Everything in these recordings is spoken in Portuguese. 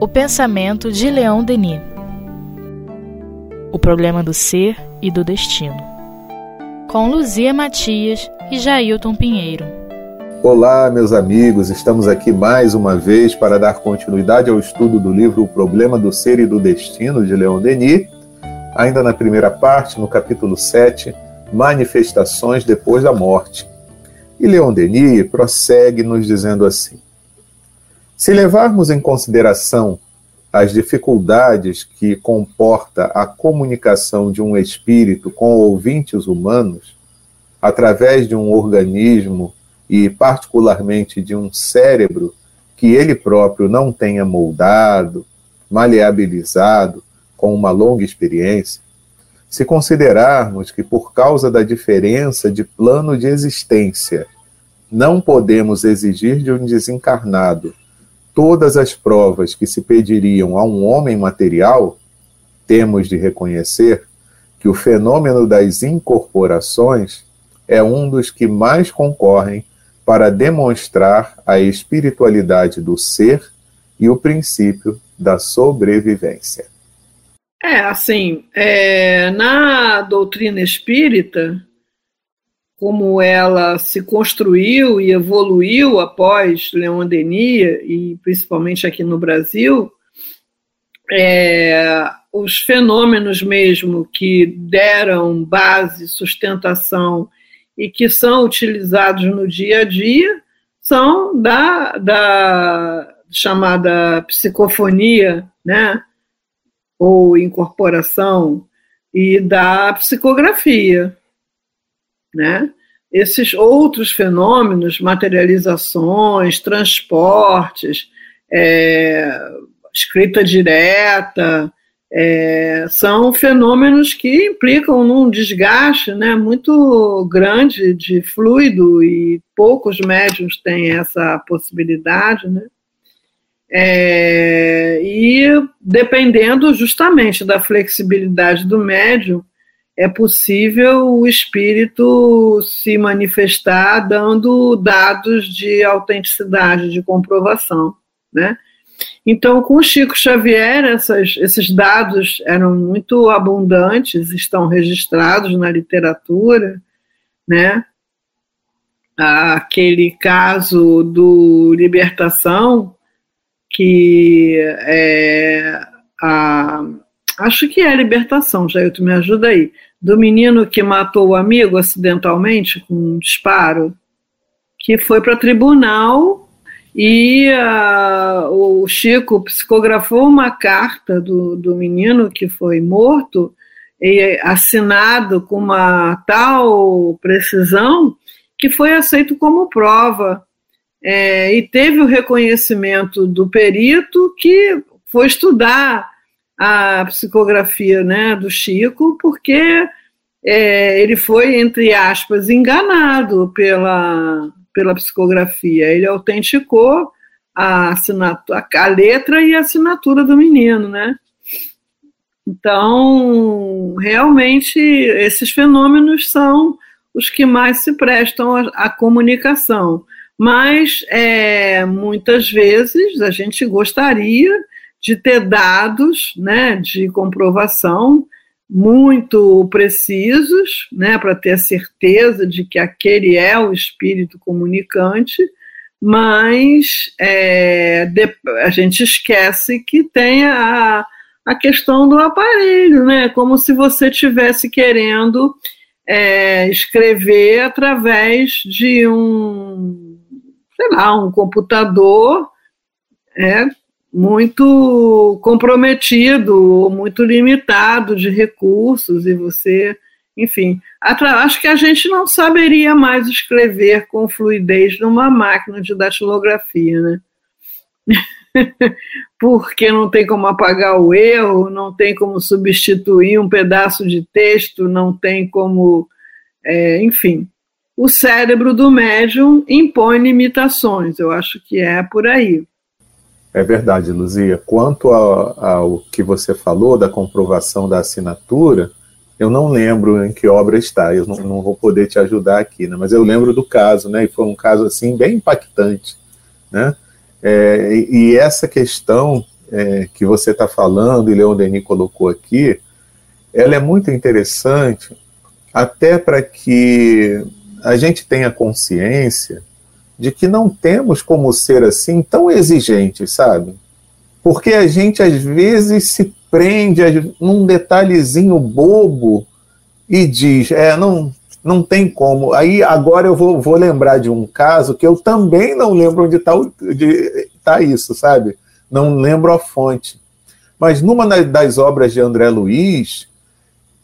O pensamento de Leão Denis. O problema do ser e do destino. Com Luzia Matias e Jailton Pinheiro. Olá, meus amigos, estamos aqui mais uma vez para dar continuidade ao estudo do livro O Problema do Ser e do Destino de Leon Denis, ainda na primeira parte, no capítulo 7, Manifestações depois da morte. E Leon Denis prossegue nos dizendo assim: Se levarmos em consideração as dificuldades que comporta a comunicação de um espírito com ouvintes humanos, através de um organismo e, particularmente, de um cérebro que ele próprio não tenha moldado, maleabilizado com uma longa experiência, se considerarmos que, por causa da diferença de plano de existência, não podemos exigir de um desencarnado todas as provas que se pediriam a um homem material, temos de reconhecer que o fenômeno das incorporações é um dos que mais concorrem para demonstrar a espiritualidade do ser e o princípio da sobrevivência. É, assim, é, na doutrina espírita, como ela se construiu e evoluiu após Leon Denis, e principalmente aqui no Brasil, é, os fenômenos mesmo que deram base, sustentação e que são utilizados no dia a dia são da, da chamada psicofonia, né? ou incorporação, e da psicografia né? Esses outros fenômenos, materializações, transportes, é, escrita direta, é, são fenômenos que implicam num desgaste né, muito grande de fluido e poucos médiums têm essa possibilidade. Né? É, e dependendo justamente da flexibilidade do médium, é possível o espírito se manifestar dando dados de autenticidade, de comprovação, né? Então, com Chico Xavier, essas, esses dados eram muito abundantes, estão registrados na literatura, né? Aquele caso do Libertação, que é a acho que é a libertação, Jailton, me ajuda aí, do menino que matou o amigo acidentalmente com um disparo, que foi para tribunal e uh, o Chico psicografou uma carta do, do menino que foi morto, e assinado com uma tal precisão que foi aceito como prova. É, e teve o reconhecimento do perito que foi estudar a psicografia né, do Chico, porque é, ele foi, entre aspas, enganado pela, pela psicografia. Ele autenticou a, assinatura, a letra e a assinatura do menino, né? Então, realmente, esses fenômenos são os que mais se prestam à, comunicação. Mas, é, muitas vezes, a gente gostaria de ter dados né, de comprovação muito precisos, né, para ter certeza de que aquele é o espírito comunicante, mas é, de, a gente esquece que tem a, a questão do aparelho, né, como se você tivesse querendo é, escrever através de um, sei lá, um computador, é, muito comprometido, muito limitado de recursos, e você, enfim, acho que a gente não saberia mais escrever com fluidez numa máquina de datilografia, né? Porque não tem como apagar o erro, não tem como substituir um pedaço de texto, não tem como, é, enfim. O cérebro do médium impõe limitações, eu acho que é por aí. É verdade, Luzia. Quanto ao que você falou da comprovação da assinatura, eu não lembro em que obra está, eu não, não, vou poder te ajudar aqui, né? mas eu lembro do caso, né? E foi um caso assim bem impactante, né? É, e essa questão é, que você está falando e Leon Denis colocou aqui, ela é muito interessante, até para que a gente tenha consciência de que não temos como ser assim tão exigentes, sabe? Porque a gente às vezes se prende num detalhezinho bobo e diz, é, não, não tem como. Aí agora eu vou, vou lembrar de um caso que eu também não lembro onde está tá isso, sabe? Não lembro a fonte. Mas numa das obras de André Luiz,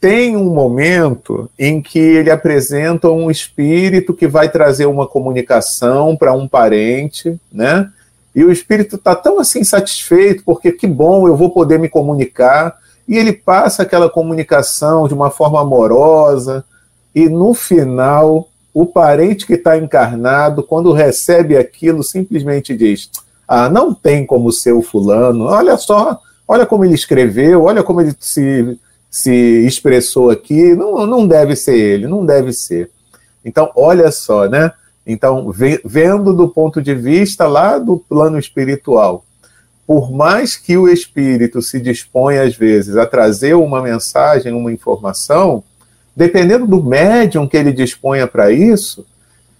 tem um momento em que ele apresenta um espírito que vai trazer uma comunicação para um parente, né? E o espírito está tão assim satisfeito, porque que bom, eu vou poder me comunicar. E ele passa aquela comunicação de uma forma amorosa, e no final, o parente que está encarnado, quando recebe aquilo, simplesmente diz: Ah, não tem como ser o fulano, olha só, olha como ele escreveu, olha como ele se se expressou aqui, não, não deve ser ele, não deve ser. Então, olha só, né? Então, vendo do ponto de vista lá do plano espiritual, por mais que o espírito se disponha, às vezes, a trazer uma mensagem, uma informação, dependendo do médium que ele disponha para isso,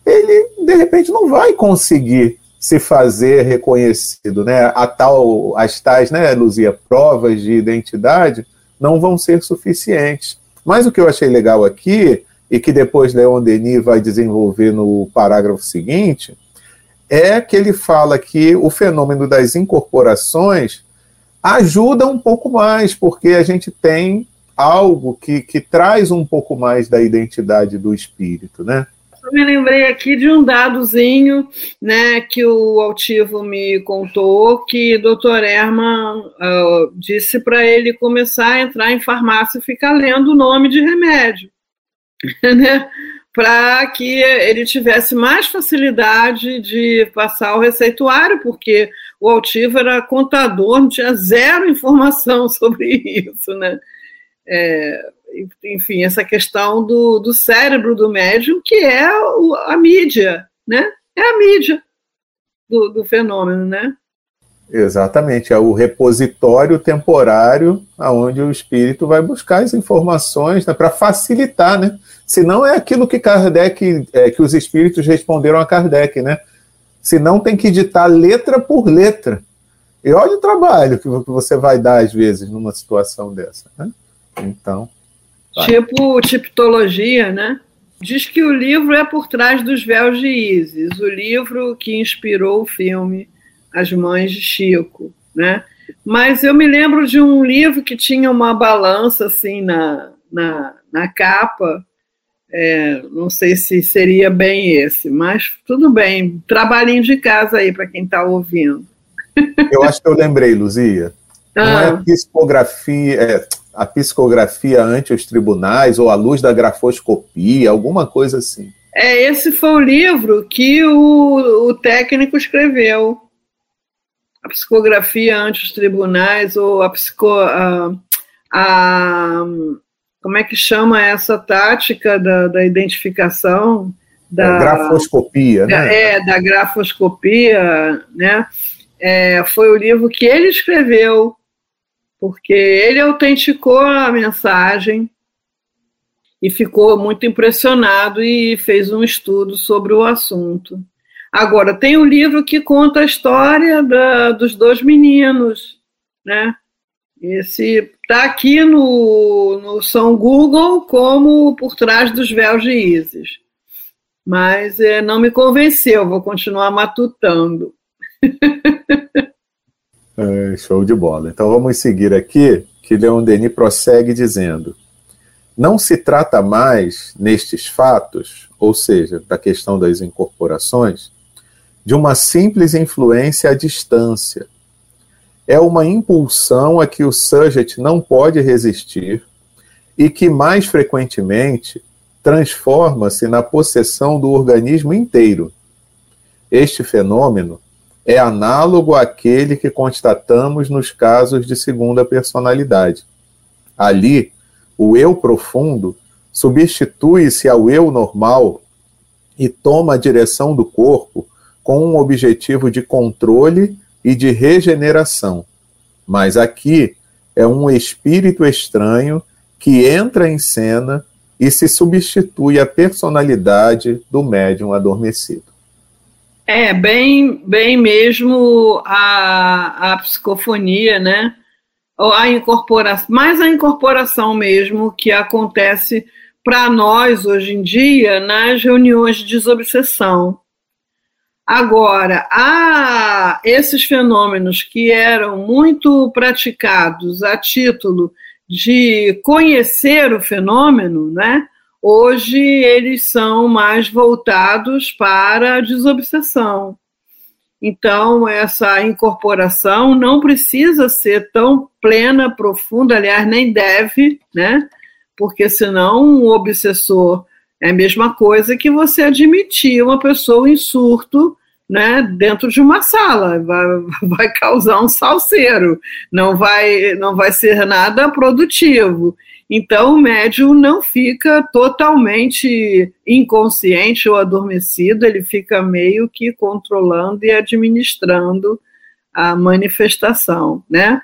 ele, de repente, não vai conseguir se fazer reconhecido, né? A tal, as tais, né, Luzia, provas de identidade, não vão ser suficientes. Mas o que eu achei legal aqui, e que depois Leon Denis vai desenvolver no parágrafo seguinte, é que ele fala que o fenômeno das incorporações ajuda um pouco mais, porque a gente tem algo que, que traz um pouco mais da identidade do espírito, né? Eu me lembrei aqui de um dadozinho né, que o Altivo me contou, que o doutor Herman uh, disse para ele começar a entrar em farmácia e ficar lendo o nome de remédio, né, para que ele tivesse mais facilidade de passar o receituário, porque o Altivo era contador, não tinha zero informação sobre isso, né? É, enfim, essa questão do, do cérebro do médium, que é o, a mídia, né? É a mídia do, do fenômeno, né? Exatamente, é o repositório temporário aonde o espírito vai buscar as informações né, para facilitar, né? Senão é aquilo que Kardec, é, que os espíritos responderam a Kardec, né? Senão tem que ditar letra por letra. E olha o trabalho que você vai dar às vezes numa situação dessa, né? Então. Tipo tipologia, né? Diz que o livro é por trás dos véus de Isis, o livro que inspirou o filme As Mães de Chico, né? Mas eu me lembro de um livro que tinha uma balança assim na, na, na capa. É, não sei se seria bem esse, mas tudo bem. Trabalhinho de casa aí para quem está ouvindo. Eu acho que eu lembrei, Luzia. Ah. Não é psicografia, é, a psicografia ante os tribunais ou a luz da grafoscopia, alguma coisa assim. É, esse foi o livro que o, o técnico escreveu. A psicografia ante os tribunais ou a psico a, a como é que chama essa tática da, da identificação da é, grafoscopia, né? É, da grafoscopia, né? É, foi o livro que ele escreveu porque ele autenticou a mensagem e ficou muito impressionado e fez um estudo sobre o assunto. Agora, tem um livro que conta a história da, dos dois meninos, né? Esse está aqui no, no São Google como Por Trás dos Véus de Isis. Mas é, não me convenceu, vou continuar matutando. É, show de bola. Então vamos seguir aqui, que Leon Denis prossegue dizendo: não se trata mais, nestes fatos, ou seja, da questão das incorporações, de uma simples influência à distância. É uma impulsão a que o sujeito não pode resistir e que, mais frequentemente, transforma-se na possessão do organismo inteiro. Este fenômeno é análogo àquele que constatamos nos casos de segunda personalidade. Ali, o eu profundo substitui-se ao eu normal e toma a direção do corpo com um objetivo de controle e de regeneração. Mas aqui é um espírito estranho que entra em cena e se substitui à personalidade do médium adormecido. É, bem, bem mesmo a, a psicofonia, né? A incorporação, mais a incorporação mesmo que acontece para nós hoje em dia nas reuniões de desobsessão. Agora, há esses fenômenos que eram muito praticados a título de conhecer o fenômeno, né? Hoje eles são mais voltados para a desobsessão. Então, essa incorporação não precisa ser tão plena, profunda, aliás, nem deve, né? Porque senão um obsessor é a mesma coisa que você admitir uma pessoa em surto né, dentro de uma sala, vai, vai causar um salseiro, não vai, não vai ser nada produtivo. Então, o médium não fica totalmente inconsciente ou adormecido, ele fica meio que controlando e administrando a manifestação, né?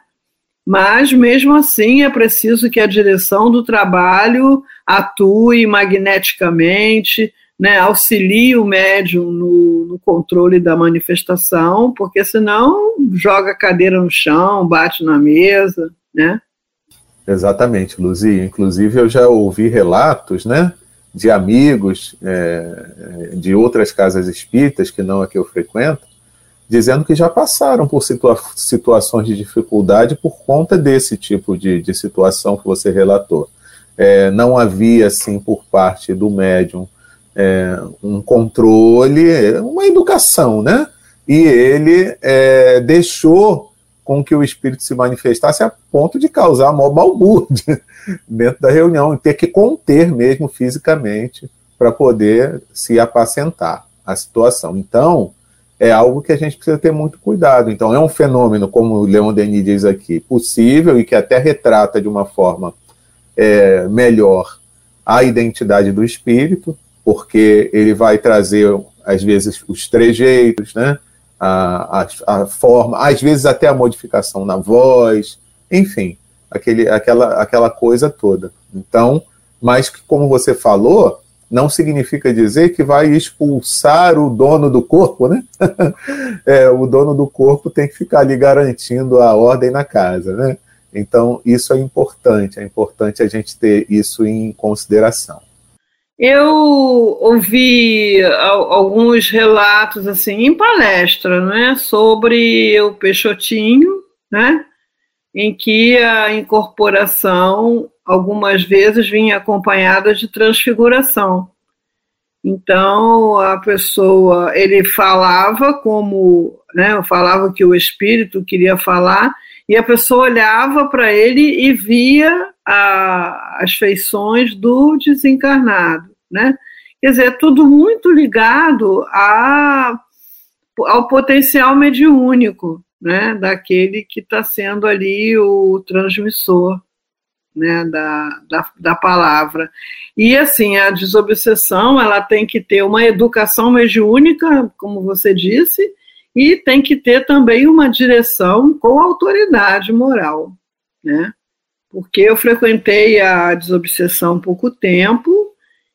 Mas, mesmo assim, é preciso que a direção do trabalho atue magneticamente, né, auxilie o médium no, no, controle da manifestação, porque senão joga a cadeira no chão, bate na mesa, né? Exatamente, Luzia. Inclusive, eu já ouvi relatos, né, de amigos é, de outras casas espíritas, que não a que eu frequento, dizendo que já passaram por situa situações de dificuldade por conta desse tipo de, de situação que você relatou. É, não havia, assim, por parte do médium, é, um controle, uma educação, né? E ele é, deixou com que o espírito se manifestasse a ponto de causar maior balbúrdia dentro da reunião, e ter que conter mesmo fisicamente para poder se apacentar a situação. Então, é algo que a gente precisa ter muito cuidado. Então, é um fenômeno, como o Leon Denis diz aqui, possível e que até retrata de uma forma é, melhor a identidade do espírito, porque ele vai trazer, às vezes, os trejeitos, né? A, a, a, forma, às vezes até a modificação na voz, enfim, aquele, aquela, aquela coisa toda. Então, mas como você falou, não significa dizer que vai expulsar o dono do corpo, né? é, o dono do corpo tem que ficar ali garantindo a ordem na casa, né? Então, isso é importante, é importante a gente ter isso em consideração. Eu ouvi alguns relatos assim em palestra, né, sobre o Peixotinho, né, em que a incorporação algumas vezes vinha acompanhada de transfiguração. Então a pessoa, ele falava como, né, falava que o espírito queria falar e a pessoa olhava para ele e via a, as feições do desencarnado, né? Quer dizer, tudo muito ligado a, ao potencial mediúnico, né? Daquele que está sendo ali o transmissor, né? Da, da, da palavra. E assim, a desobsessão, ela tem que ter uma educação mediúnica, como você disse, e tem que ter também uma direção com autoridade moral, né? porque eu frequentei a desobsessão pouco tempo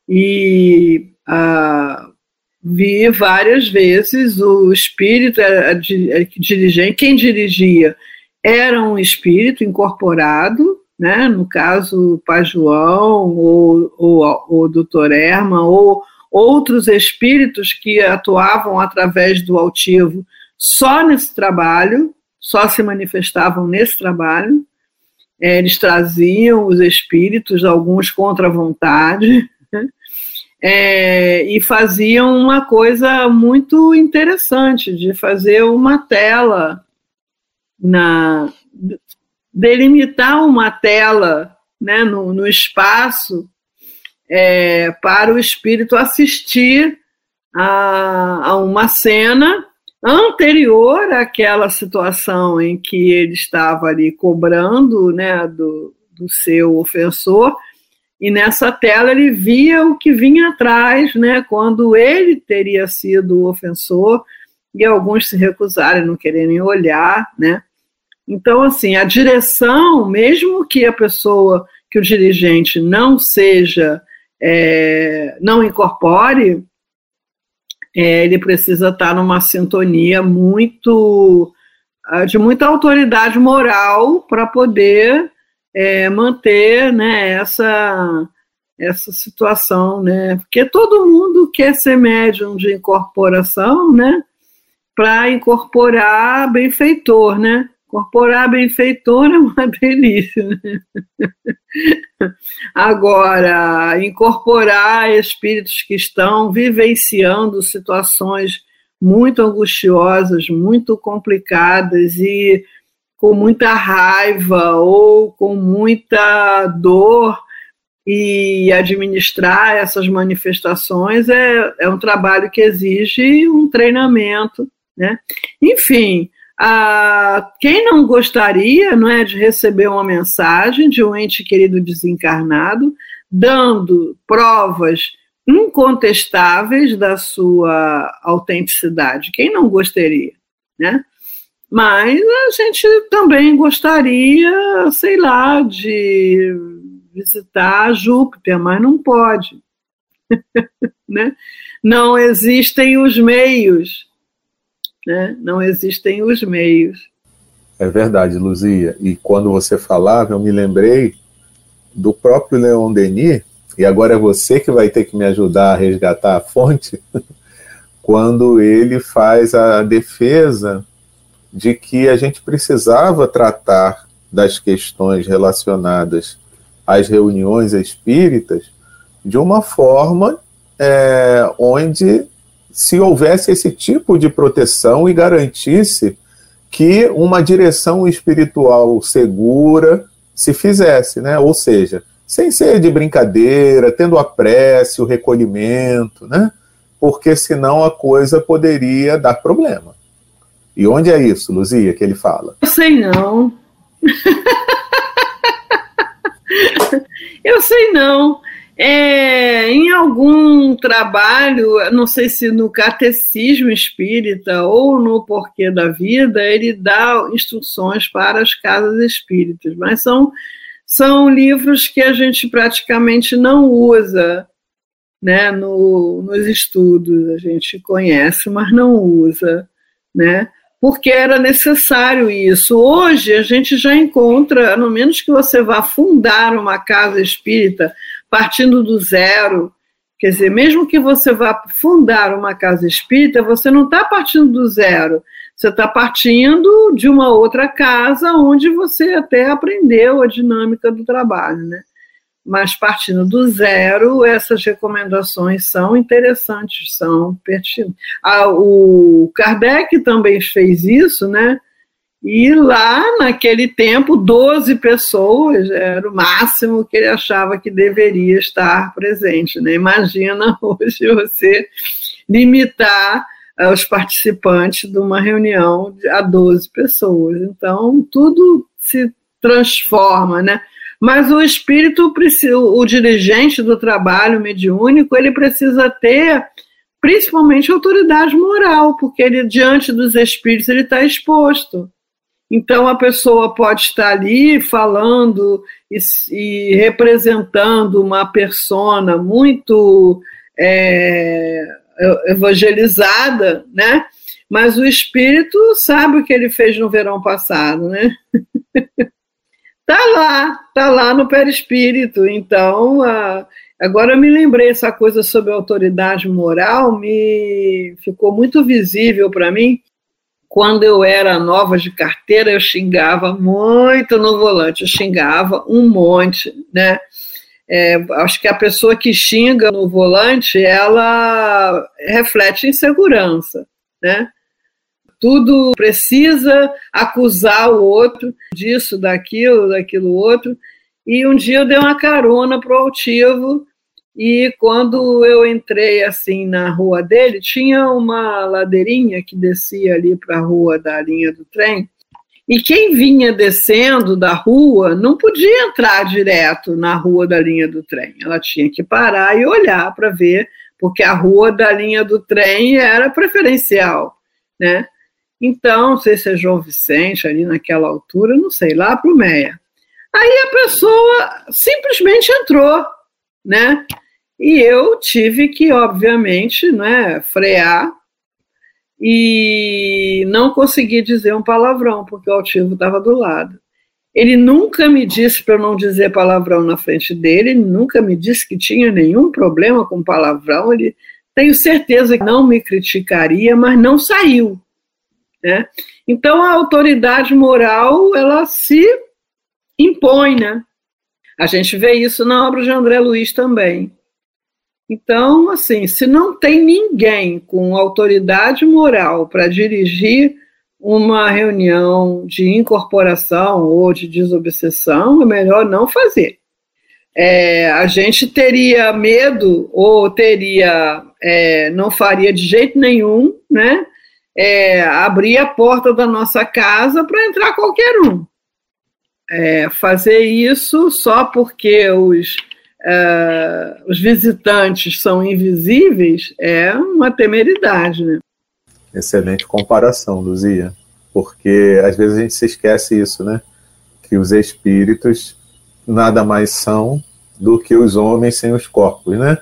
e ah, vi várias vezes o espírito a, a, dirigente, quem dirigia era um espírito incorporado, né? no caso o Pai João ou, ou, o Doutor Erma ou outros espíritos que atuavam através do altivo só nesse trabalho, só se manifestavam nesse trabalho, é, eles traziam os espíritos, alguns contra a vontade, é, e faziam uma coisa muito interessante, de fazer uma tela, na delimitar uma tela né, no, no espaço é, para o espírito assistir a, a uma cena anterior àquela situação em que ele estava ali cobrando né, do, do seu ofensor, e nessa tela ele via o que vinha atrás, né, quando ele teria sido o ofensor, e alguns se recusarem, não quererem olhar, né? Então, assim, a direção, mesmo que a pessoa, que o dirigente não seja, é, não incorpore, é, ele precisa estar numa sintonia muito ah, de muita autoridade moral para poder é, manter né, essa, essa situação, né? Porque todo mundo quer ser médium de incorporação, né? Para incorporar benfeitor, né? Incorporar benfeitor é uma delícia. Né? Agora, incorporar espíritos que estão vivenciando situações muito angustiosas, muito complicadas e com muita raiva ou com muita dor e administrar essas manifestações é, é um trabalho que exige um treinamento, né? Enfim, a, quem não gostaria, não é, de receber uma mensagem de um ente querido desencarnado dando provas incontestáveis da sua autenticidade. Quem não gostaria, né? Mas a gente também gostaria, sei lá, de visitar Júpiter, mas não pode. né? Não existem os meios. Né? Não existem os meios. É verdade, Luzia. E quando você falava, eu me lembrei do próprio Leon Denis, e agora é você que vai ter que me ajudar a resgatar a fonte, quando ele faz a defesa de que a gente precisava tratar das questões relacionadas às reuniões espíritas de uma forma é, onde se houvesse esse tipo de proteção e garantisse que uma direção espiritual segura se fizesse, né? Ou seja, sem ser de brincadeira, tendo a prece, o recolhimento, né? Porque senão a coisa poderia dar problema. E onde é isso, Luzia, que ele fala? Eu sei não. Eu sei não. É, em algum trabalho, não sei se no Catecismo Espírita ou no Porquê da Vida, ele dá instruções para as casas espíritas, mas são são livros que a gente praticamente não usa né, no, nos estudos. A gente conhece, mas não usa, né? Porque era necessário isso. Hoje a gente já encontra, no menos que você vá fundar uma casa espírita partindo do zero, quer dizer, mesmo que você vá fundar uma casa espírita, você não está partindo do zero você está partindo de uma outra casa onde você até aprendeu a dinâmica do trabalho, né? Mas partindo do zero, essas recomendações são interessantes, são pertinentes. Ah, o Kardec também fez isso, né? E lá, naquele tempo, 12 pessoas era o máximo que ele achava que deveria estar presente. Né? Imagina hoje você limitar os participantes de uma reunião a 12 pessoas. Então, tudo se transforma, né? Mas o espírito, o dirigente do trabalho mediúnico, ele precisa ter principalmente autoridade moral, porque ele, diante dos espíritos, ele está exposto. Então, a pessoa pode estar ali falando e, e representando uma persona muito é, evangelizada, né? Mas o espírito sabe o que ele fez no verão passado, né? tá lá, tá lá no perispírito. Então, agora eu me lembrei essa coisa sobre autoridade moral, me ficou muito visível para mim. Quando eu era nova de carteira, eu xingava muito no volante, eu xingava um monte, né? É, acho que a pessoa que xinga no volante, ela reflete insegurança, né? Tudo precisa acusar o outro disso, daquilo, daquilo outro. E um dia eu dei uma carona pro altivo e quando eu entrei assim na rua dele, tinha uma ladeirinha que descia ali para a rua da linha do trem. E quem vinha descendo da rua não podia entrar direto na rua da linha do trem. Ela tinha que parar e olhar para ver, porque a rua da linha do trem era preferencial. né? Então, não sei se é João Vicente ali naquela altura, não sei, lá para o Meia. Aí a pessoa simplesmente entrou, né? E eu tive que, obviamente, né, frear e não consegui dizer um palavrão, porque o altivo estava do lado. Ele nunca me disse para não dizer palavrão na frente dele, ele nunca me disse que tinha nenhum problema com palavrão, ele tenho certeza que não me criticaria, mas não saiu. Né? Então a autoridade moral ela se impõe, né? A gente vê isso na obra de André Luiz também. Então, assim, se não tem ninguém com autoridade moral para dirigir uma reunião de incorporação ou de desobsessão, é melhor não fazer. É, a gente teria medo ou teria, é, não faria de jeito nenhum, né? É, abrir a porta da nossa casa para entrar qualquer um. É, fazer isso só porque os uh, os visitantes são invisíveis é uma temeridade. Né? Excelente comparação, Luzia, porque às vezes a gente se esquece isso, né? Que os espíritos nada mais são do que os homens sem os corpos, né?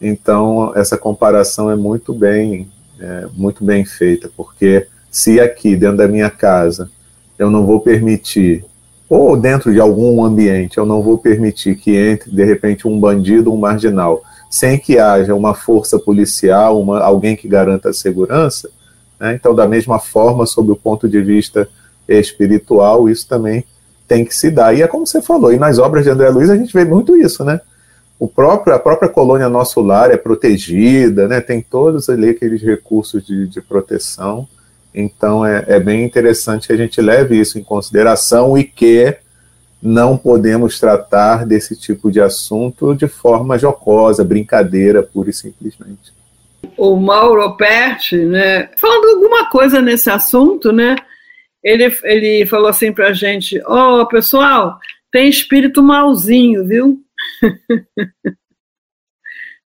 Então essa comparação é muito bem, é, muito bem feita, porque se aqui dentro da minha casa eu não vou permitir ou dentro de algum ambiente, eu não vou permitir que entre, de repente, um bandido, um marginal, sem que haja uma força policial, uma, alguém que garanta a segurança. Né? Então, da mesma forma, sob o ponto de vista espiritual, isso também tem que se dar. E é como você falou, e nas obras de André Luiz a gente vê muito isso, né? O próprio, a própria colônia Nosso Lar é protegida, né? tem todos ali aqueles recursos de, de proteção. Então é, é bem interessante que a gente leve isso em consideração e que não podemos tratar desse tipo de assunto de forma jocosa, brincadeira, pura e simplesmente. O Mauro Perti, né, falando alguma coisa nesse assunto, né, ele, ele falou assim para a gente, ó, oh, pessoal, tem espírito malzinho, viu?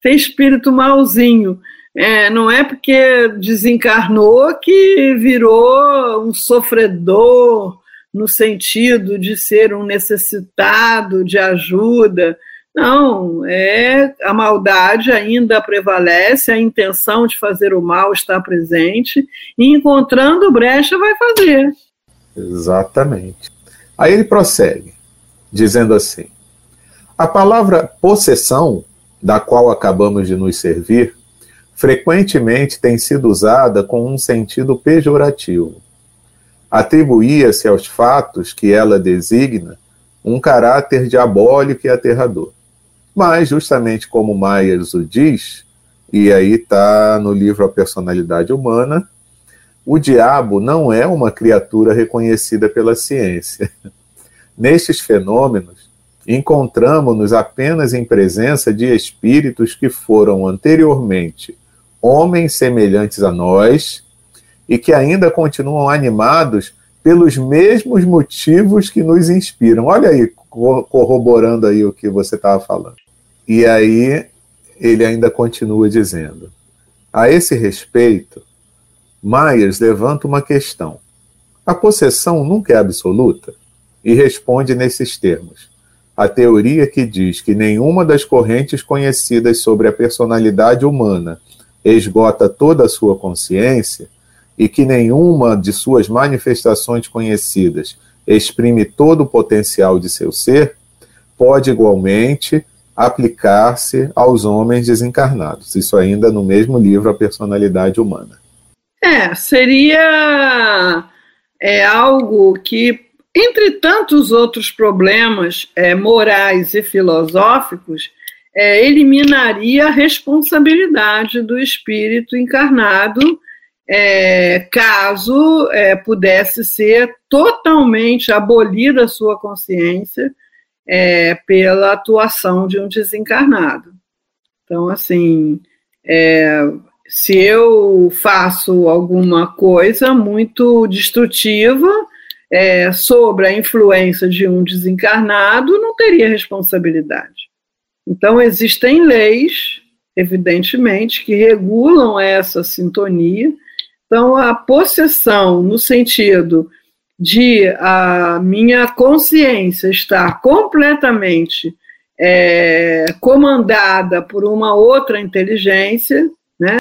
tem espírito malzinho. É, não é porque desencarnou que virou um sofredor no sentido de ser um necessitado de ajuda. Não, é a maldade ainda prevalece, a intenção de fazer o mal está presente, e encontrando brecha vai fazer. Exatamente. Aí ele prossegue, dizendo assim: a palavra possessão, da qual acabamos de nos servir, frequentemente tem sido usada com um sentido pejorativo. Atribuía-se aos fatos que ela designa um caráter diabólico e aterrador. Mas, justamente como Myers o diz, e aí está no livro A Personalidade Humana, o diabo não é uma criatura reconhecida pela ciência. Nestes fenômenos, encontramos-nos apenas em presença de espíritos que foram anteriormente homens semelhantes a nós e que ainda continuam animados pelos mesmos motivos que nos inspiram. Olha aí, corroborando aí o que você estava falando. E aí ele ainda continua dizendo: a esse respeito, Myers levanta uma questão. A possessão nunca é absoluta? E responde nesses termos. A teoria que diz que nenhuma das correntes conhecidas sobre a personalidade humana esgota toda a sua consciência e que nenhuma de suas manifestações conhecidas exprime todo o potencial de seu ser, pode igualmente aplicar-se aos homens desencarnados. Isso ainda no mesmo livro A Personalidade Humana. É, seria é, algo que, entre tantos outros problemas é, morais e filosóficos, é, eliminaria a responsabilidade do espírito encarnado é, caso é, pudesse ser totalmente abolida a sua consciência é, pela atuação de um desencarnado. Então, assim, é, se eu faço alguma coisa muito destrutiva é, sobre a influência de um desencarnado, não teria responsabilidade. Então, existem leis, evidentemente, que regulam essa sintonia, Então, a possessão, no sentido de a minha consciência estar completamente é, comandada por uma outra inteligência, né,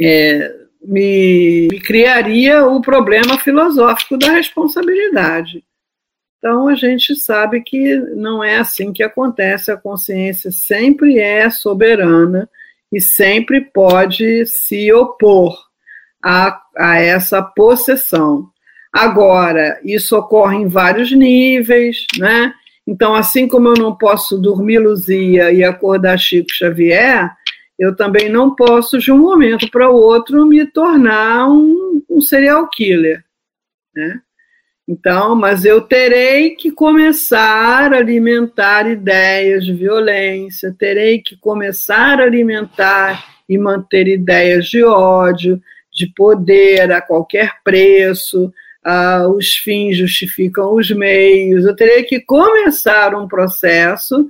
é, me, me criaria o problema filosófico da responsabilidade. Então, a gente sabe que não é assim que acontece, a consciência sempre é soberana e sempre pode se opor a, a essa possessão. Agora, isso ocorre em vários níveis, né? Então, assim como eu não posso dormir Luzia e acordar Chico Xavier, eu também não posso, de um momento para o outro, me tornar um, um serial killer, né? Então, mas eu terei que começar a alimentar ideias de violência, terei que começar a alimentar e manter ideias de ódio, de poder a qualquer preço, ah, os fins justificam os meios. Eu terei que começar um processo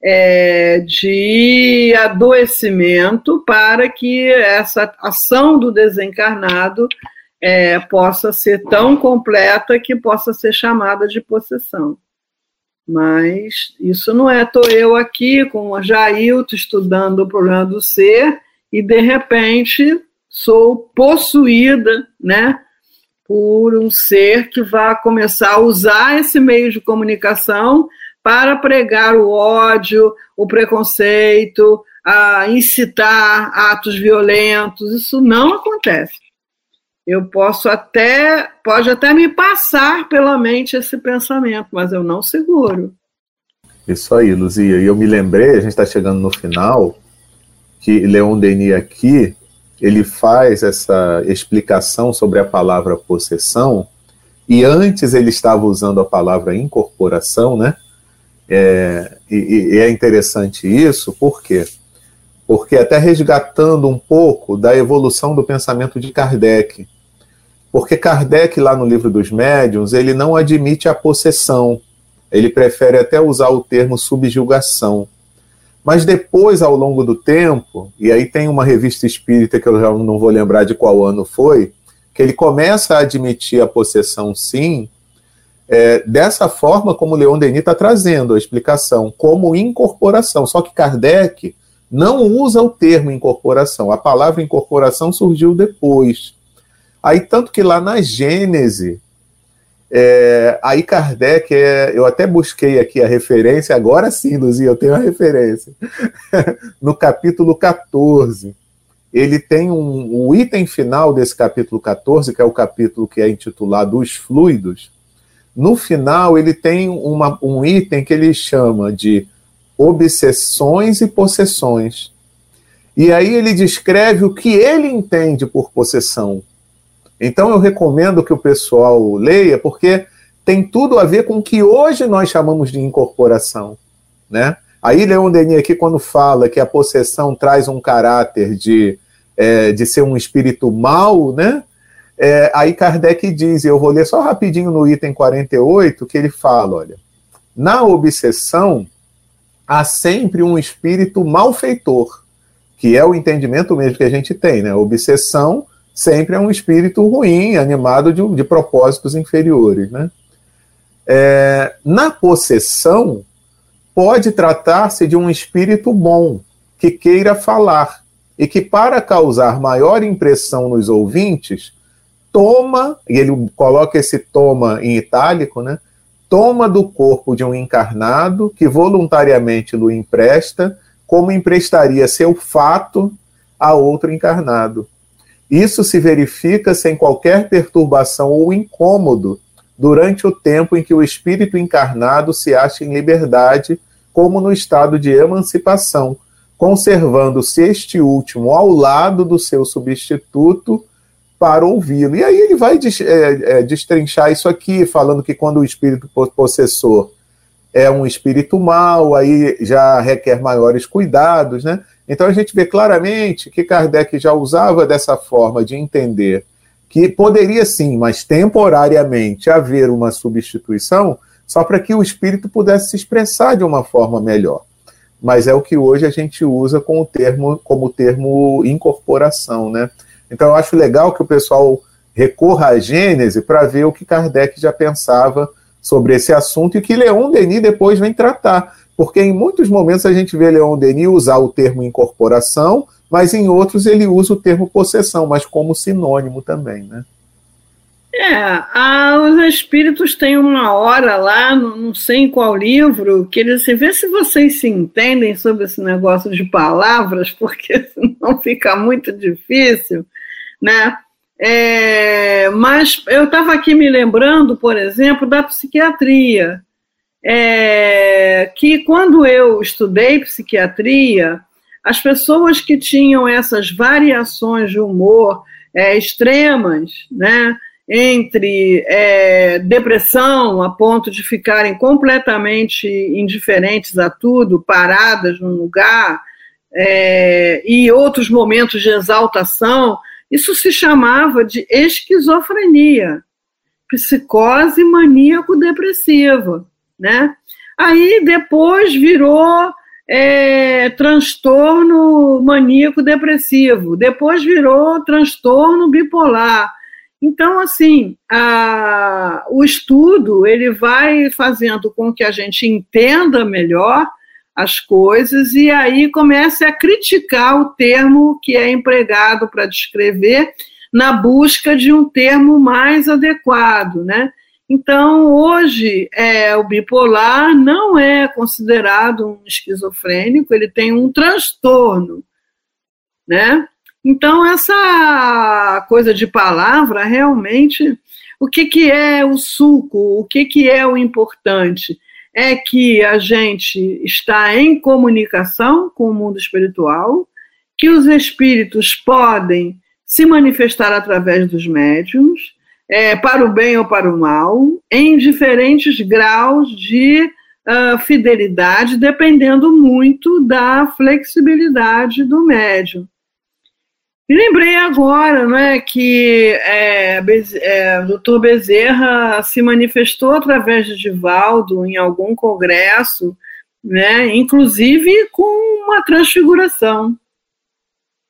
é, de adoecimento para que essa ação do desencarnado é, possa ser tão completa que possa ser chamada de possessão. Mas isso não é, estou eu aqui com a Jailton estudando o problema do ser e de repente sou possuída, né, por um ser que vai começar a usar esse meio de comunicação para pregar o ódio, o preconceito, a incitar atos violentos. Isso não acontece. Eu posso até, pode até me passar pela mente esse pensamento, mas eu não seguro. Isso aí, Luzia. E eu me lembrei, a gente está chegando no final, que Leon Denis aqui, ele faz essa explicação sobre a palavra possessão, e antes ele estava usando a palavra incorporação, né? É, e, e, é interessante isso, por quê? Porque até resgatando um pouco da evolução do pensamento de Kardec. Porque Kardec, lá no livro dos médiuns, ele não admite a possessão. Ele prefere até usar o termo subjugação. Mas depois, ao longo do tempo, e aí tem uma revista espírita que eu já não vou lembrar de qual ano foi, que ele começa a admitir a possessão sim, é, dessa forma como Leon Denis está trazendo a explicação, como incorporação. Só que Kardec não usa o termo incorporação. A palavra incorporação surgiu depois. Aí, tanto que lá na Gênese, é, aí Kardec, é, eu até busquei aqui a referência, agora sim, Luzia, eu tenho a referência. no capítulo 14, ele tem um, o item final desse capítulo 14, que é o capítulo que é intitulado Os Fluidos. No final, ele tem uma, um item que ele chama de obsessões e possessões. E aí ele descreve o que ele entende por possessão. Então eu recomendo que o pessoal leia, porque tem tudo a ver com o que hoje nós chamamos de incorporação, né? Aí Leon Denis aqui quando fala que a possessão traz um caráter de, é, de ser um espírito mau, né? É, aí Kardec diz, e eu vou ler só rapidinho no item 48, que ele fala, olha, na obsessão há sempre um espírito malfeitor, que é o entendimento mesmo que a gente tem, né? Obsessão sempre é um espírito ruim, animado de, de propósitos inferiores. Né? É, na possessão, pode tratar-se de um espírito bom, que queira falar, e que, para causar maior impressão nos ouvintes, toma, e ele coloca esse toma em itálico, né? Toma do corpo de um encarnado que voluntariamente lhe empresta, como emprestaria seu fato a outro encarnado. Isso se verifica sem qualquer perturbação ou incômodo durante o tempo em que o espírito encarnado se acha em liberdade, como no estado de emancipação, conservando-se este último ao lado do seu substituto para ouvi-lo. E aí ele vai é, é, destrinchar isso aqui, falando que quando o espírito possessor é um espírito mau, aí já requer maiores cuidados, né? Então a gente vê claramente que Kardec já usava dessa forma de entender que poderia sim, mas temporariamente, haver uma substituição só para que o espírito pudesse se expressar de uma forma melhor. Mas é o que hoje a gente usa com o termo, como termo incorporação, né? Então eu acho legal que o pessoal recorra à Gênese para ver o que Kardec já pensava sobre esse assunto e que Leon Denis depois vem tratar. Porque em muitos momentos a gente vê Leon Denis usar o termo incorporação, mas em outros ele usa o termo possessão, mas como sinônimo também, né? É, a, os espíritos têm uma hora lá, não sei em qual livro, que eles assim, vê se vocês se entendem sobre esse negócio de palavras, porque senão fica muito difícil, né? É, mas eu estava aqui me lembrando, por exemplo, da psiquiatria, é, que quando eu estudei psiquiatria, as pessoas que tinham essas variações de humor é, extremas, né? entre é, depressão a ponto de ficarem completamente indiferentes a tudo, paradas num lugar, é, e outros momentos de exaltação, isso se chamava de esquizofrenia, psicose maníaco-depressiva, né? Aí depois virou é, transtorno maníaco-depressivo, depois virou transtorno bipolar, então, assim, a, o estudo ele vai fazendo com que a gente entenda melhor as coisas e aí comece a criticar o termo que é empregado para descrever na busca de um termo mais adequado, né? Então, hoje, é, o bipolar não é considerado um esquizofrênico, ele tem um transtorno, né? Então, essa coisa de palavra, realmente, o que, que é o suco, o que, que é o importante? É que a gente está em comunicação com o mundo espiritual, que os espíritos podem se manifestar através dos médiums, é, para o bem ou para o mal, em diferentes graus de uh, fidelidade, dependendo muito da flexibilidade do médium. Me lembrei agora né, que é, é, o doutor Bezerra se manifestou através de Divaldo em algum congresso, né, inclusive com uma transfiguração.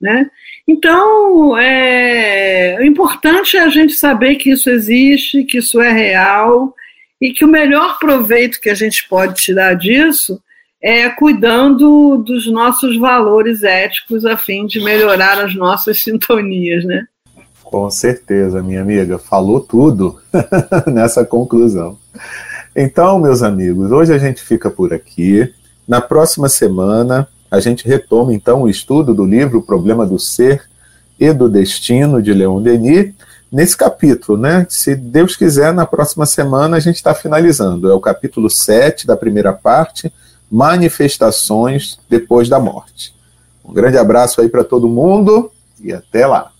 Né? Então, é, o importante é a gente saber que isso existe, que isso é real e que o melhor proveito que a gente pode tirar disso é, cuidando dos nossos valores éticos a fim de melhorar as nossas sintonias, né? Com certeza, minha amiga, falou tudo nessa conclusão. Então, meus amigos, hoje a gente fica por aqui. Na próxima semana, a gente retoma então o estudo do livro O Problema do Ser e do Destino, de Leon Denis, nesse capítulo, né? Se Deus quiser, na próxima semana a gente está finalizando. É o capítulo 7 da primeira parte manifestações depois da morte. Um grande abraço aí para todo mundo e até lá.